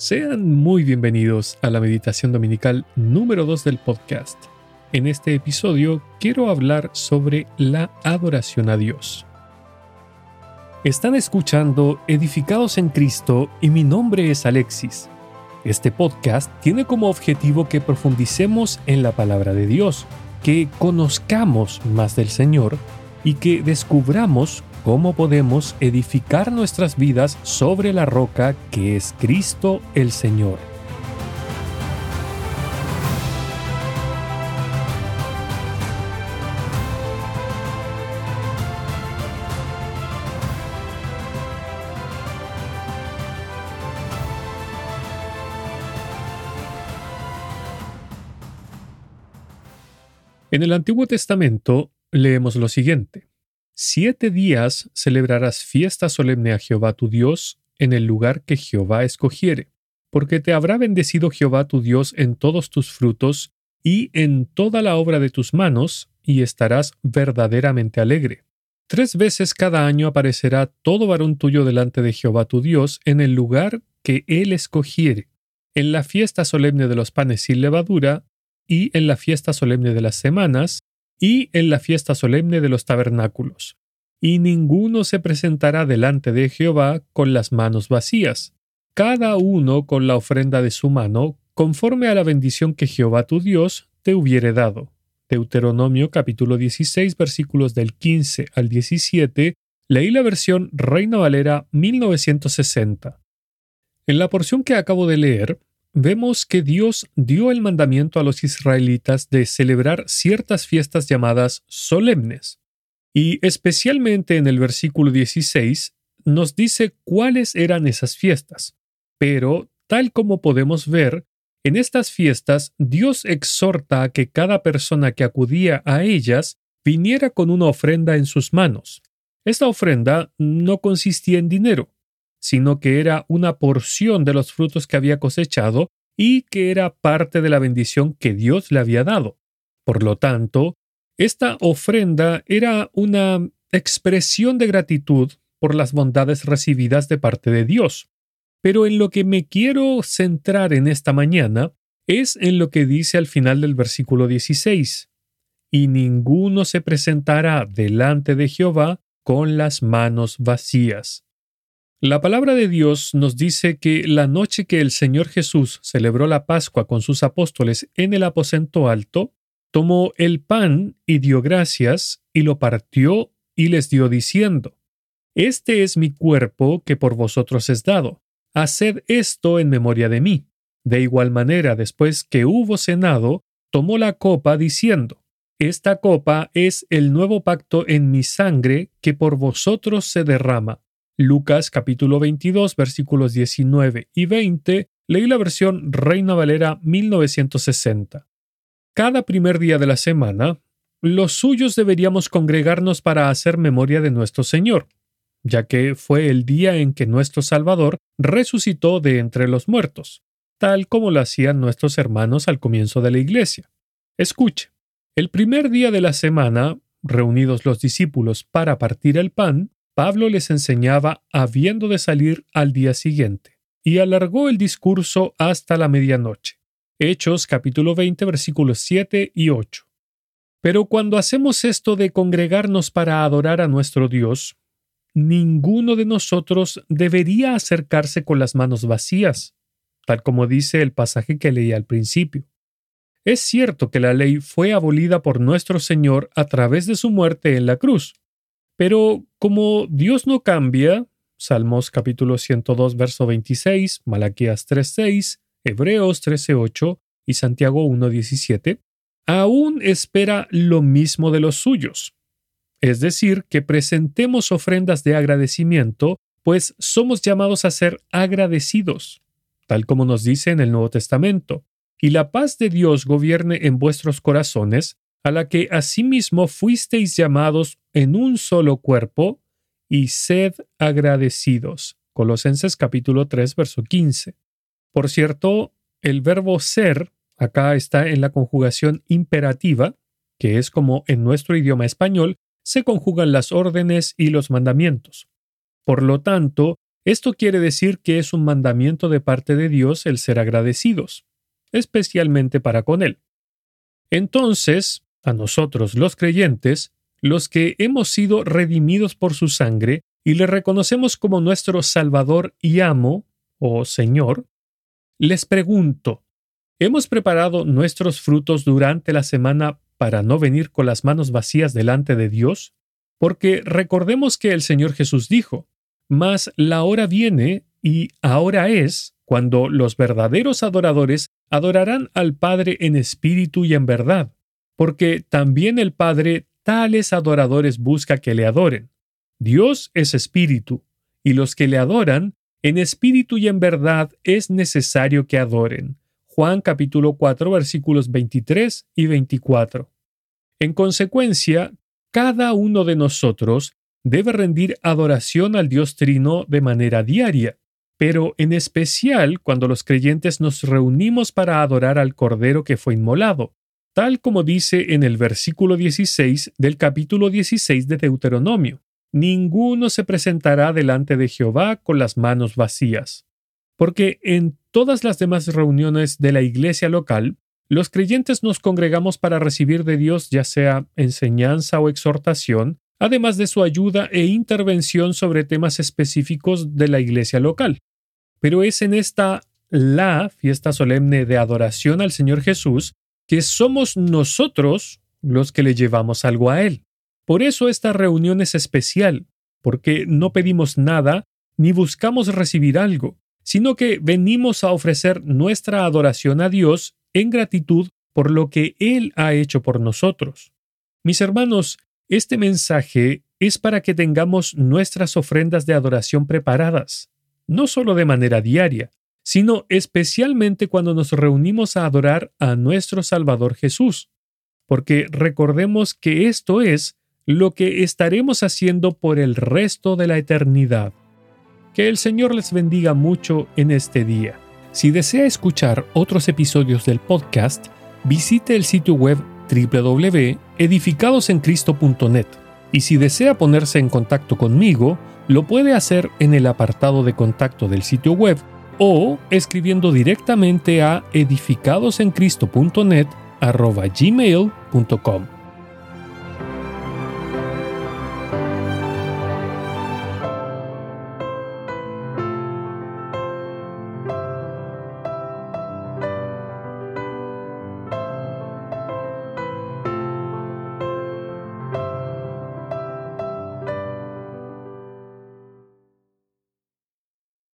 Sean muy bienvenidos a la meditación dominical número 2 del podcast. En este episodio quiero hablar sobre la adoración a Dios. Están escuchando Edificados en Cristo y mi nombre es Alexis. Este podcast tiene como objetivo que profundicemos en la palabra de Dios, que conozcamos más del Señor y que descubramos cómo podemos edificar nuestras vidas sobre la roca que es Cristo el Señor. En el Antiguo Testamento leemos lo siguiente. Siete días celebrarás fiesta solemne a Jehová tu Dios en el lugar que Jehová escogiere, porque te habrá bendecido Jehová tu Dios en todos tus frutos y en toda la obra de tus manos, y estarás verdaderamente alegre. Tres veces cada año aparecerá todo varón tuyo delante de Jehová tu Dios en el lugar que él escogiere, en la fiesta solemne de los panes sin levadura, y en la fiesta solemne de las semanas, y en la fiesta solemne de los tabernáculos. Y ninguno se presentará delante de Jehová con las manos vacías, cada uno con la ofrenda de su mano, conforme a la bendición que Jehová tu Dios te hubiere dado. Deuteronomio capítulo 16 versículos del 15 al 17, leí la versión Reina Valera 1960. En la porción que acabo de leer, vemos que Dios dio el mandamiento a los israelitas de celebrar ciertas fiestas llamadas solemnes. Y especialmente en el versículo 16 nos dice cuáles eran esas fiestas. Pero, tal como podemos ver, en estas fiestas Dios exhorta a que cada persona que acudía a ellas viniera con una ofrenda en sus manos. Esta ofrenda no consistía en dinero, sino que era una porción de los frutos que había cosechado y que era parte de la bendición que Dios le había dado. Por lo tanto, esta ofrenda era una expresión de gratitud por las bondades recibidas de parte de Dios. Pero en lo que me quiero centrar en esta mañana es en lo que dice al final del versículo 16. Y ninguno se presentará delante de Jehová con las manos vacías. La palabra de Dios nos dice que la noche que el Señor Jesús celebró la Pascua con sus apóstoles en el aposento alto, tomó el pan y dio gracias y lo partió y les dio diciendo, Este es mi cuerpo que por vosotros es dado, haced esto en memoria de mí. De igual manera, después que hubo cenado, tomó la copa diciendo, Esta copa es el nuevo pacto en mi sangre que por vosotros se derrama Lucas capítulo 22 versículos 19 y 20, leí la versión Reina Valera 1960. Cada primer día de la semana, los suyos deberíamos congregarnos para hacer memoria de nuestro Señor, ya que fue el día en que nuestro Salvador resucitó de entre los muertos, tal como lo hacían nuestros hermanos al comienzo de la Iglesia. Escuche, el primer día de la semana, reunidos los discípulos para partir el pan, Pablo les enseñaba habiendo de salir al día siguiente, y alargó el discurso hasta la medianoche. Hechos capítulo 20 versículos 7 y 8. Pero cuando hacemos esto de congregarnos para adorar a nuestro Dios, ninguno de nosotros debería acercarse con las manos vacías, tal como dice el pasaje que leí al principio. Es cierto que la ley fue abolida por nuestro Señor a través de su muerte en la cruz, pero como Dios no cambia, Salmos capítulo 102, verso 26, Malaquías 3.6, Hebreos 13.8 y Santiago 1.17, aún espera lo mismo de los suyos. Es decir, que presentemos ofrendas de agradecimiento, pues somos llamados a ser agradecidos, tal como nos dice en el Nuevo Testamento, y la paz de Dios gobierne en vuestros corazones, a la que asimismo fuisteis llamados en un solo cuerpo, y sed agradecidos. Colosenses capítulo 3, verso 15. Por cierto, el verbo ser acá está en la conjugación imperativa, que es como en nuestro idioma español se conjugan las órdenes y los mandamientos. Por lo tanto, Esto quiere decir que es un mandamiento de parte de Dios el ser agradecidos, especialmente para con Él. Entonces, a nosotros los creyentes, los que hemos sido redimidos por su sangre y le reconocemos como nuestro Salvador y amo, o Señor, les pregunto, ¿hemos preparado nuestros frutos durante la semana para no venir con las manos vacías delante de Dios? Porque recordemos que el Señor Jesús dijo, mas la hora viene y ahora es cuando los verdaderos adoradores adorarán al Padre en espíritu y en verdad, porque también el Padre tales adoradores busca que le adoren. Dios es espíritu, y los que le adoran, en espíritu y en verdad es necesario que adoren. Juan capítulo 4 versículos 23 y 24. En consecuencia, cada uno de nosotros debe rendir adoración al Dios Trino de manera diaria, pero en especial cuando los creyentes nos reunimos para adorar al Cordero que fue inmolado, tal como dice en el versículo 16 del capítulo 16 de Deuteronomio. Ninguno se presentará delante de Jehová con las manos vacías. Porque en todas las demás reuniones de la iglesia local, los creyentes nos congregamos para recibir de Dios ya sea enseñanza o exhortación, además de su ayuda e intervención sobre temas específicos de la iglesia local. Pero es en esta la fiesta solemne de adoración al Señor Jesús que somos nosotros los que le llevamos algo a Él. Por eso esta reunión es especial, porque no pedimos nada ni buscamos recibir algo, sino que venimos a ofrecer nuestra adoración a Dios en gratitud por lo que Él ha hecho por nosotros. Mis hermanos, este mensaje es para que tengamos nuestras ofrendas de adoración preparadas, no solo de manera diaria, sino especialmente cuando nos reunimos a adorar a nuestro Salvador Jesús, porque recordemos que esto es lo que estaremos haciendo por el resto de la eternidad. Que el Señor les bendiga mucho en este día. Si desea escuchar otros episodios del podcast, visite el sitio web www.edificadosencristo.net y si desea ponerse en contacto conmigo, lo puede hacer en el apartado de contacto del sitio web o escribiendo directamente a edificadosencristo.net gmail.com.